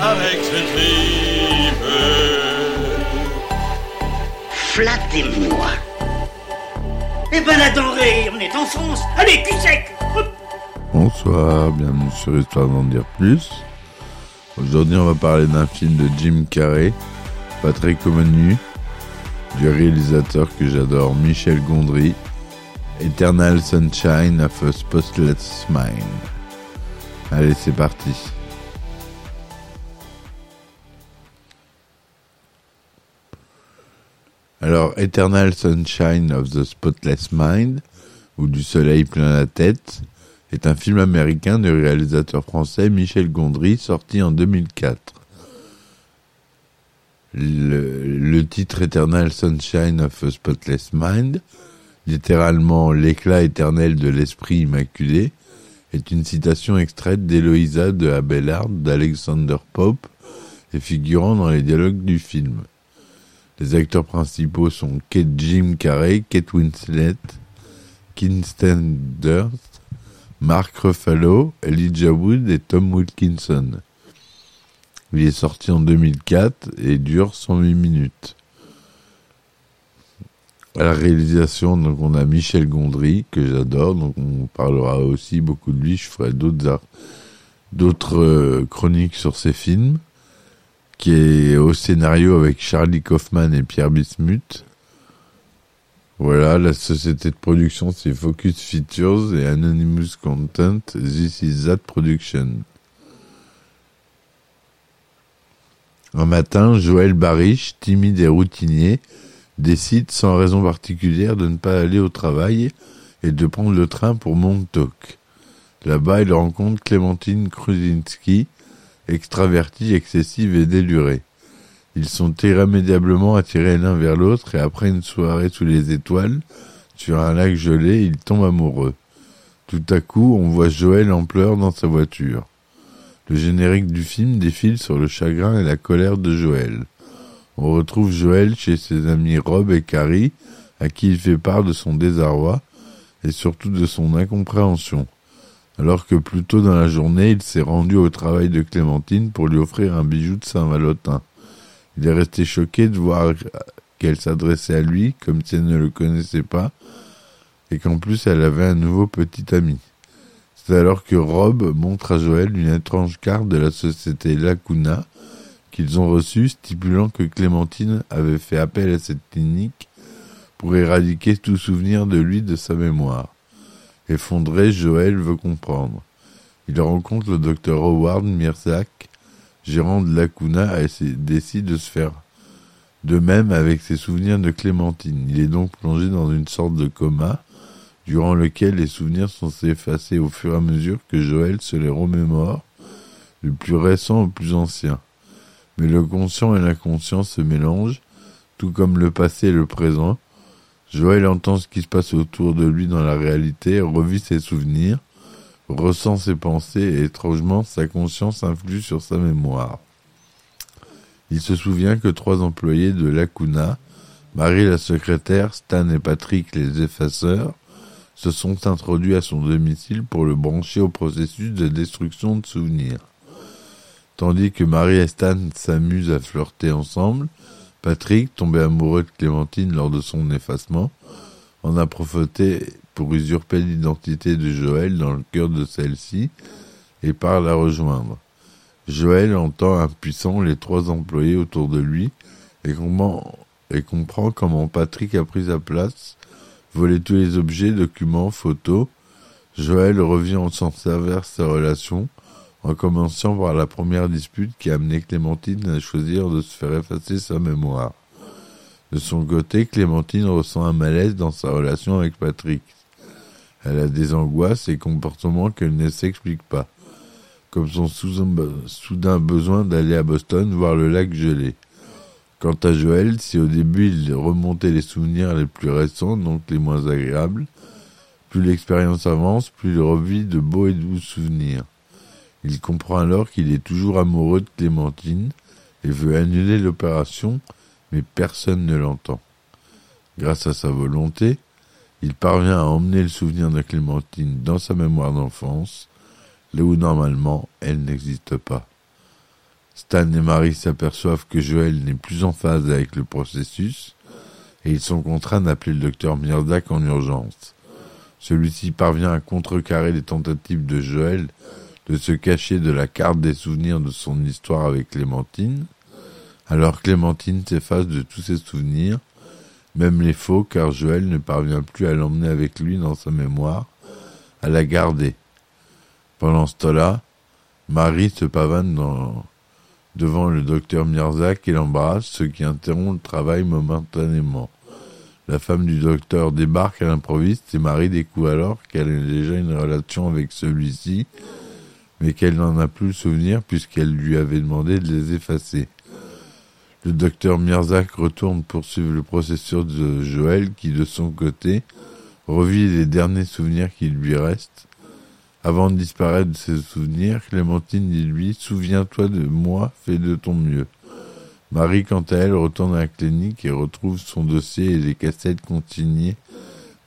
Avec ce tripe. Flattez-moi. Eh ben la denrée, on est en France. Allez, cul sec. Bonsoir, bienvenue sur Histoire d'en dire plus. Aujourd'hui, on va parler d'un film de Jim Carrey, pas très connu, du réalisateur que j'adore, Michel Gondry, Eternal Sunshine of a Spotless Mind. Allez, c'est parti. Alors, Eternal Sunshine of the Spotless Mind, ou du soleil plein la tête, est un film américain du réalisateur français Michel Gondry, sorti en 2004. Le, titre Eternal Sunshine of a Spotless Mind, littéralement l'éclat éternel de l'esprit immaculé, est une citation extraite d'Eloïsa de Abelard d'Alexander Pope et figurant dans les dialogues du film. Les acteurs principaux sont Kate Jim Carrey, Kate Winslet, Kinston Durst, Mark Ruffalo, Elijah Wood et Tom Wilkinson. Il est sorti en 2004 et dure 108 minutes. À la réalisation, donc on a Michel Gondry que j'adore, donc on parlera aussi beaucoup de lui. Je ferai d'autres euh, chroniques sur ses films, qui est au scénario avec Charlie Kaufman et Pierre Bismuth. Voilà, la société de production c'est Focus Features et Anonymous Content. This is that production. Un matin, Joël Bariche, timide et routinier, décide sans raison particulière de ne pas aller au travail et de prendre le train pour Montauk. Là-bas, il rencontre Clémentine Kruzinski, extravertie, excessive et délurée. Ils sont irrémédiablement attirés l'un vers l'autre et après une soirée sous les étoiles, sur un lac gelé, ils tombent amoureux. Tout à coup, on voit Joël en pleurs dans sa voiture. Le générique du film défile sur le chagrin et la colère de Joël. On retrouve Joël chez ses amis Rob et Carrie, à qui il fait part de son désarroi et surtout de son incompréhension. Alors que plus tôt dans la journée, il s'est rendu au travail de Clémentine pour lui offrir un bijou de Saint-Valentin. Il est resté choqué de voir qu'elle s'adressait à lui comme si elle ne le connaissait pas et qu'en plus elle avait un nouveau petit ami. C'est alors que Rob montre à Joël une étrange carte de la société Lacuna qu'ils ont reçue stipulant que Clémentine avait fait appel à cette clinique pour éradiquer tout souvenir de lui de sa mémoire. Effondré, Joël veut comprendre. Il rencontre le docteur Howard Mirzak, gérant de Lacuna, et décide de se faire de même avec ses souvenirs de Clémentine. Il est donc plongé dans une sorte de coma, durant lequel les souvenirs sont effacés au fur et à mesure que Joël se les remémore, du plus récent au plus ancien. Mais le conscient et l'inconscient se mélangent, tout comme le passé et le présent. Joël entend ce qui se passe autour de lui dans la réalité, revit ses souvenirs, ressent ses pensées et étrangement sa conscience influe sur sa mémoire. Il se souvient que trois employés de Lacuna, Marie la secrétaire, Stan et Patrick les effaceurs, se sont introduits à son domicile pour le brancher au processus de destruction de souvenirs. Tandis que Marie et Stan s'amusent à flirter ensemble, Patrick, tombé amoureux de Clémentine lors de son effacement, en a profité pour usurper l'identité de Joël dans le cœur de celle-ci et part la rejoindre. Joël entend impuissant les trois employés autour de lui et, comprend comment Patrick a pris sa place, volé tous les objets, documents, photos. Joël revient en s'en servir sa relation, en commençant par la première dispute qui a amené Clémentine à choisir de se faire effacer sa mémoire. De son côté, Clémentine ressent un malaise dans sa relation avec Patrick. Elle a des angoisses et comportements qu'elle ne s'explique pas. comme son soudain besoin d'aller à Boston voir le lac gelé. Quant à Joël, si au début il remontait les souvenirs les plus récents, donc les moins agréables, plus l'expérience avance, plus il revit de beaux et doux souvenirs. Il comprend alors qu'il est toujours amoureux de Clémentine et veut annuler l'opération, mais personne ne l'entend. Grâce à sa volonté, il parvient à emmener le souvenir de Clémentine dans sa mémoire d'enfance, là où normalement elle n'existe pas. Stan et Marie s'aperçoivent que Joël n'est plus en phase avec le processus et ils sont contraints d'appeler le docteur Mirdak en urgence. Celui-ci parvient à contrecarrer les tentatives de Joël de se cacher de la carte des souvenirs de son histoire avec Clémentine. Alors Clémentine s'efface de tous ses souvenirs, même les faux, car Joël ne parvient plus à l'emmener avec lui dans sa mémoire, à la garder. Pendant ce temps-là, Marie se pavane devant le docteur Mirzak et l'embrasse, ce qui interrompt le travail momentanément. La femme du docteur débarque à l'improviste et Marie découvre alors qu'elle a déjà une relation avec celui-ci, mais qu'elle n'en a plus le souvenir puisqu'elle lui avait demandé de les effacer. Le docteur Mirzak retourne poursuivre le processus de Joël qui, de son côté, revit les derniers souvenirs qui lui restent avant de disparaître de ses souvenirs, Clémentine dit lui Souviens-toi de moi, fais de ton mieux. Marie, quant à elle, retourne à la clinique et retrouve son dossier et les cassettes consignées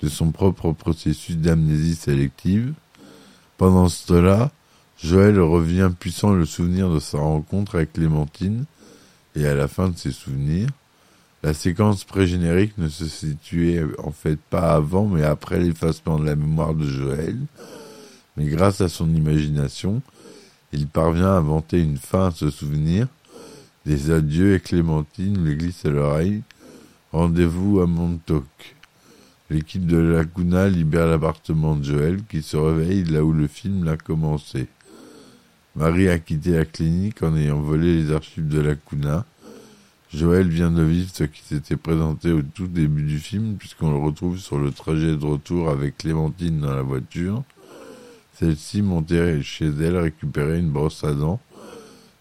de son propre processus d'amnésie sélective. Pendant ce temps-là, Joël revient puissant le souvenir de sa rencontre avec Clémentine et à la fin de ses souvenirs. La séquence pré-générique ne se situait en fait pas avant mais après l'effacement de la mémoire de Joël mais grâce à son imagination, il parvient à inventer une fin à ce souvenir. Des adieux et Clémentine le glisse à l'oreille. Rendez-vous à Montauk. L'équipe de Laguna libère l'appartement de Joël qui se réveille là où le film l'a commencé. Marie a quitté la clinique en ayant volé les archives de Laguna. Joël vient de vivre ce qui s'était présenté au tout début du film puisqu'on le retrouve sur le trajet de retour avec Clémentine dans la voiture. Celle-ci montait chez elle récupérer une brosse à dents,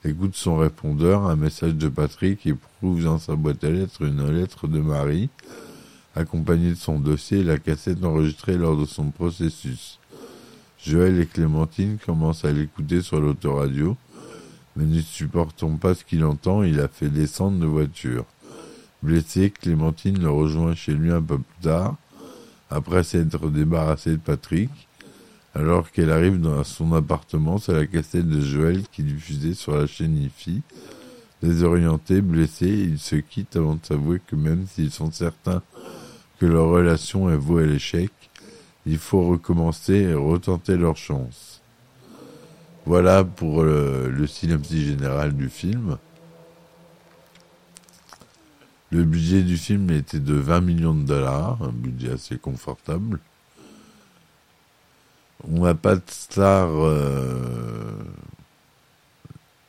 écoute son répondeur, un message de Patrick et trouve dans sa boîte à lettres une lettre de Marie, accompagnée de son dossier et la cassette enregistrée lors de son processus. Joël et Clémentine commencent à l'écouter sur l'autoradio, mais ne supportant pas ce qu'il entend, il a fait descendre de voiture. Blessée, Clémentine le rejoint chez lui un peu plus tard, après s'être débarrassée de Patrick, alors qu'elle arrive dans son appartement, c'est la cassette de Joël qui diffusait sur la chaîne IFI. Désorientés, blessés, ils se quittent avant de s'avouer que même s'ils sont certains que leur relation est vouée à l'échec, il faut recommencer et retenter leur chance. Voilà pour le, le synopsis général du film. Le budget du film était de 20 millions de dollars, un budget assez confortable. On n'a pas de star euh,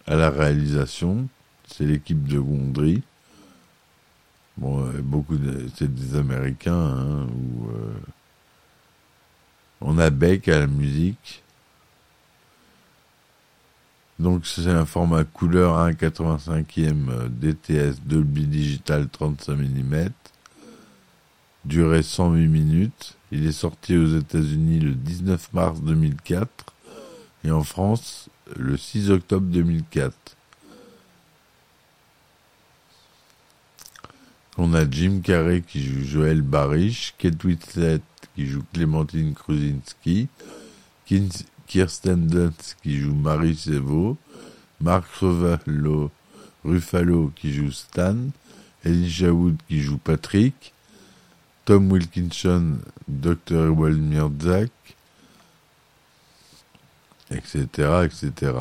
à la réalisation. C'est l'équipe de Gondry. Bon, euh, beaucoup de, c'est des Américains. Hein, euh, on a Beck à la musique. Donc c'est un format couleur 1,85e DTS Dolby Digital 35 mm durée 108 minutes. Il est sorti aux États-Unis le 19 mars 2004 et en France le 6 octobre 2004. On a Jim Carrey qui joue Joël Barish, Kate Winslet qui joue Clémentine Krusinski, Kirsten Dunst qui joue Marie Sevo, Mark Ruffalo, Ruffalo qui joue Stan, Elijah Wood qui joue Patrick, Tom Wilkinson, Dr. Walmir Zach, etc., etc.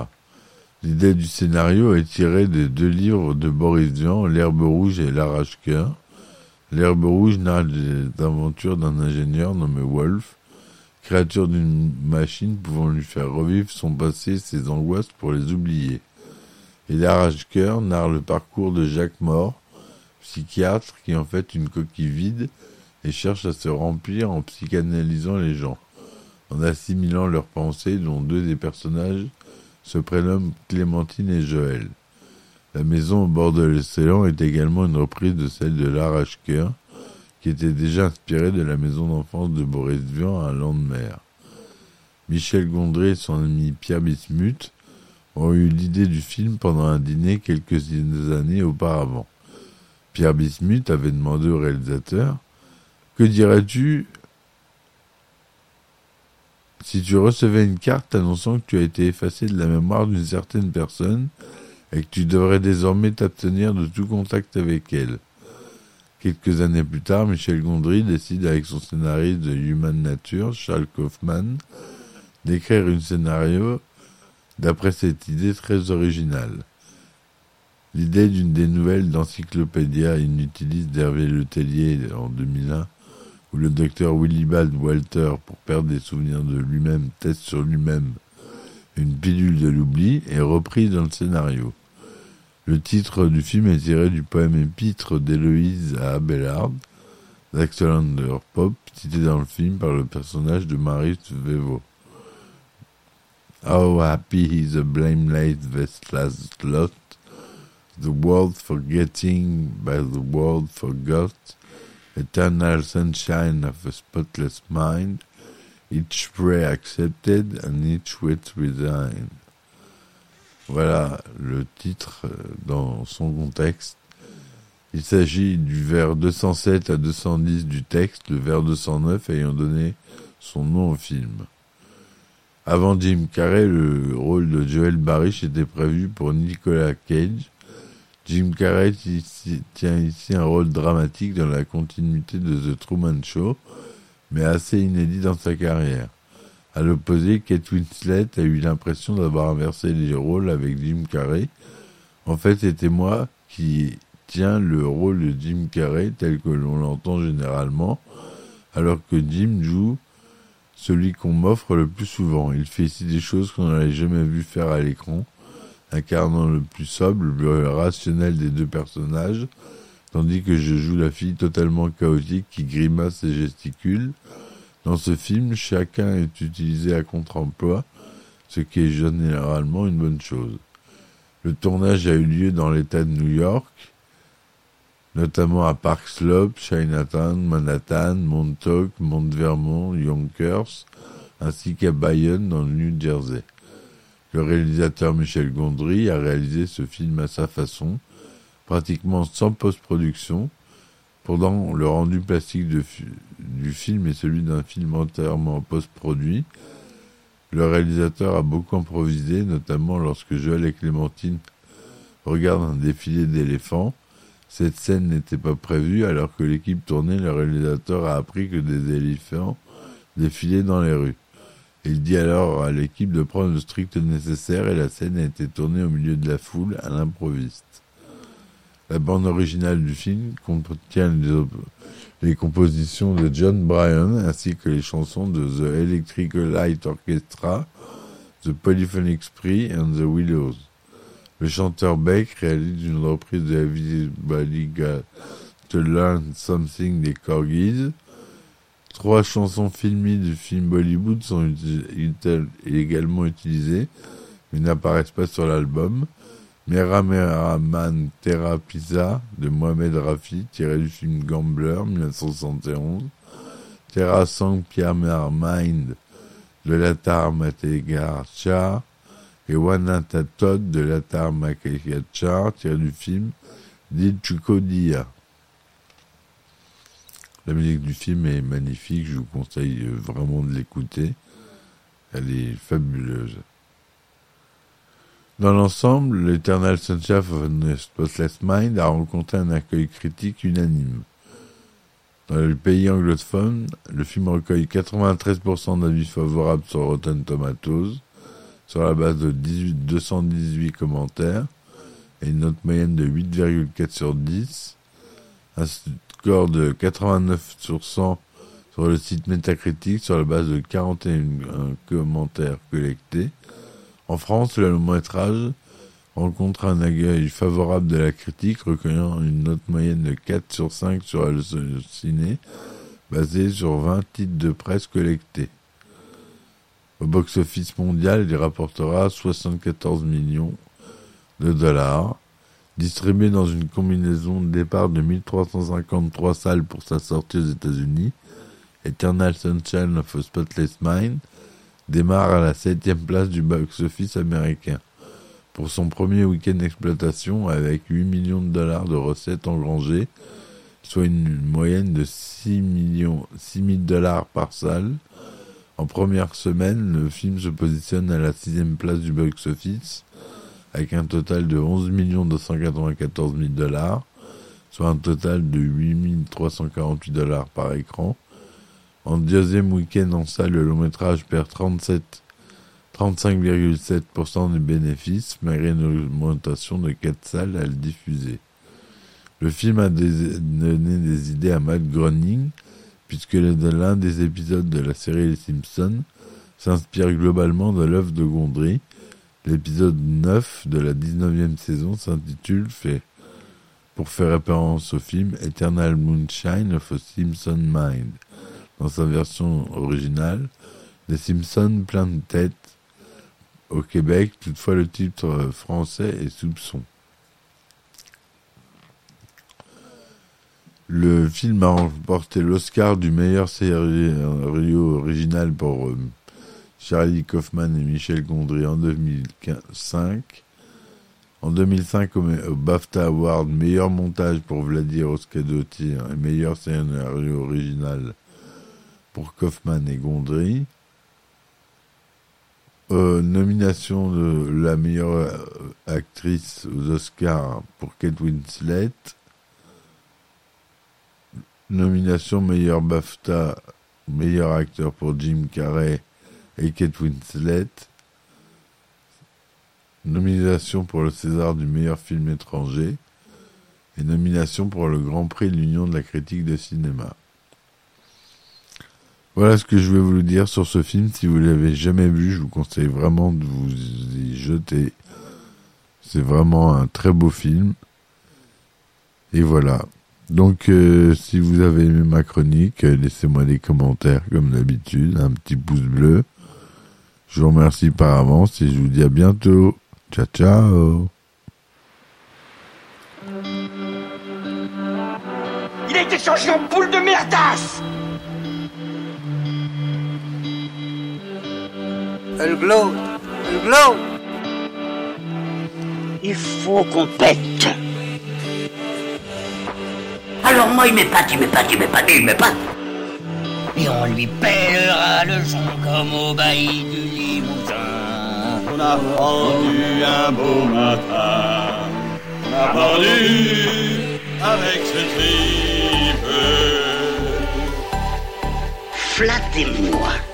L'idée du scénario est tirée des deux livres de Boris Vian, L'herbe rouge et l'arrache-cœur. L'herbe rouge narre les aventures d'un ingénieur nommé Wolf, créature d'une machine pouvant lui faire revivre son passé ses angoisses pour les oublier. Et l'arrache-cœur narre le parcours de Jacques Mort, psychiatre qui en fait une coquille vide et cherche à se remplir en psychanalysant les gens, en assimilant leurs pensées dont deux des personnages se prénomment Clémentine et Joël. La maison au bord de l'océan est également une reprise de celle de l'Arrache-Cœur, qui était déjà inspirée de la maison d'enfance de Boris Vian à Landemer. Michel Gondry et son ami Pierre Bismuth ont eu l'idée du film pendant un dîner quelques années auparavant. Pierre Bismuth avait demandé au réalisateur Que dirais-tu si tu recevais une carte annonçant que tu as été effacé de la mémoire d'une certaine personne et que tu devrais désormais t'abstenir de tout contact avec elle Quelques années plus tard, Michel Gondry décide avec son scénariste de Human Nature, Charles Kaufman, d'écrire un scénario d'après cette idée très originale. L'idée d'une des nouvelles d'Encyclopédia Inutilis d'Hervé Letellier en 2001, où le docteur Willibald Walter, pour perdre des souvenirs de lui-même, teste sur lui-même une pilule de l'oubli, est reprise dans le scénario. Le titre du film est tiré du poème épître d'Héloïse à Abelard, d'Axelander Pope, cité dans le film par le personnage de Marius Vevo. How happy is the blameless vestless lot, the world forgetting by the world forgot, eternal sunshine of a spotless mind, each prayer accepted and each wish resigned. Voilà le titre euh, dans son contexte. Il s'agit du vers 207 à 210 du texte, le vers 209 ayant donné son nom au film. Avant Jim Carrey, le rôle de Joel Barish était prévu pour Nicolas Cage. Jim Carrey tient ici un rôle dramatique dans la continuité de The Truman Show, mais assez inédit dans sa carrière. À l'opposé, Kate Winslet a eu l'impression d'avoir inversé les rôles avec Jim Carrey. En fait, c'était moi qui tiens le rôle de Jim Carrey tel que l'on l'entend généralement, alors que Jim joue celui qu'on m'offre le plus souvent. Il fait ici des choses qu'on n'avait jamais vu faire à l'écran, incarnant le plus sobre, le plus rationnel des deux personnages, tandis que je joue la fille totalement chaotique qui grimace et gesticule. Dans ce film, chacun est utilisé à contre-emploi, ce qui est généralement une bonne chose. Le tournage a eu lieu dans l'État de New York, notamment à Park Slope, Chinatown, Manhattan, Montauk, Mount Vermont, Yonkers, ainsi qu'à Bayonne dans le New Jersey. Le réalisateur Michel Gondry a réalisé ce film à sa façon, pratiquement sans post-production, pendant le rendu plastique du film est celui d'un film entièrement post-produit. Le réalisateur a beaucoup improvisé, notamment lorsque Joël et Clémentine regardent un défilé d'éléphants. Cette scène n'était pas prévue, alors que l'équipe tournait, le réalisateur a appris que des éléphants défilaient dans les rues. Il dit alors à l'équipe de prendre le strict nécessaire et la scène a été tournée au milieu de la foule à l'improviste. La bande originale du film contient les, compositions de John Bryan ainsi que les chansons de The Electric Light Orchestra, The Polyphonic Spree and The Willows. Le chanteur Beck réalise une reprise de Everybody Got to Learn Something des Corgis. Trois chansons filmées du film Bollywood sont également utilisées, mais n'apparaissent pas sur l'album. Merameraman Pisa de Mohamed Rafi, tiré du film Gambler, 1971. Terra Sang Mind de Latar Mategar Char et Wanata Todd de Latar Mategar Char, tiré du film Chukodia. La musique du film est magnifique, je vous conseille vraiment de l'écouter. Elle est fabuleuse. Dans l'ensemble, l'Eternal Sunshine of a Spotless Mind a rencontré un accueil critique unanime. Dans le pays anglophone, le film recueille 93% d'avis favorables sur Rotten Tomatoes, sur la base de 18, 218 commentaires, et une note moyenne de 8,4 sur 10, un score de 89 sur 100 sur le site Metacritic sur la base de 41 commentaires collectés, en France, le long métrage rencontre un accueil favorable de la critique, recueillant une note moyenne de 4 sur 5 sur le ciné, basée sur 20 titres de presse collectés. Au box-office mondial, il rapportera 74 millions de dollars. Distribué dans une combinaison de départ de 1353 salles pour sa sortie aux États-Unis, Eternal Sunshine of a Spotless Mind démarre à la septième place du box-office américain. Pour son premier week-end d'exploitation, avec 8 millions de dollars de recettes engrangées, soit une moyenne de 6 millions, 6 000 dollars par salle. En première semaine, le film se positionne à la sixième place du box-office, avec un total de 11 294 000 dollars, soit un total de 8 348 dollars par écran. En deuxième week-end en salle, le long métrage perd 37 35,7% des bénéfices, malgré une augmentation de 4 salles à le diffuser. Le film a donné des idées à Matt Groening, puisque l'un des épisodes de la série Les Simpsons s'inspire globalement de l'œuvre de Gondry. L'épisode 9 de la 19e saison s'intitule fait pour faire référence au film Eternal Moonshine of a Simpson Mind. Dans sa version originale, Les Simpsons plein de tête au Québec, toutefois le titre français est Soupçon. Le film a remporté l'Oscar du meilleur scénario original pour euh, Charlie Kaufman et Michel Gondry en 2005. En 2005, au, BAFTA Award, meilleur montage pour Vladimir Oskadotir et meilleur scénario original pour Kaufman et Gondry. Euh, nomination de la meilleure euh, actrice aux Oscars pour Kate Winslet. Nomination meilleur BAFTA, meilleur acteur pour Jim Carrey et Kate Winslet. Nomination pour le César du meilleur film étranger. Et nomination pour le Grand Prix de l'Union de la critique de cinéma. Voilà ce que je vais vous dire sur ce film. Si vous l'avez jamais vu, je vous conseille vraiment de vous y jeter. C'est vraiment un très beau film. Et voilà. Donc, euh, si vous avez aimé ma chronique, laissez-moi des commentaires comme d'habitude, un petit pouce bleu. Je vous remercie par avance et je vous dis à bientôt. Ciao, ciao. Il a été changé en boule de merdasse Elle glow, elle glow. Il faut qu'on pète. Alors moi, il m'épate, il m'épate, il m'épate, il m'épate. Et on lui pèlera le son comme au bailli du Limousin. On a pendu un beau matin, on a pendu avec ce tripe. Flattez-moi.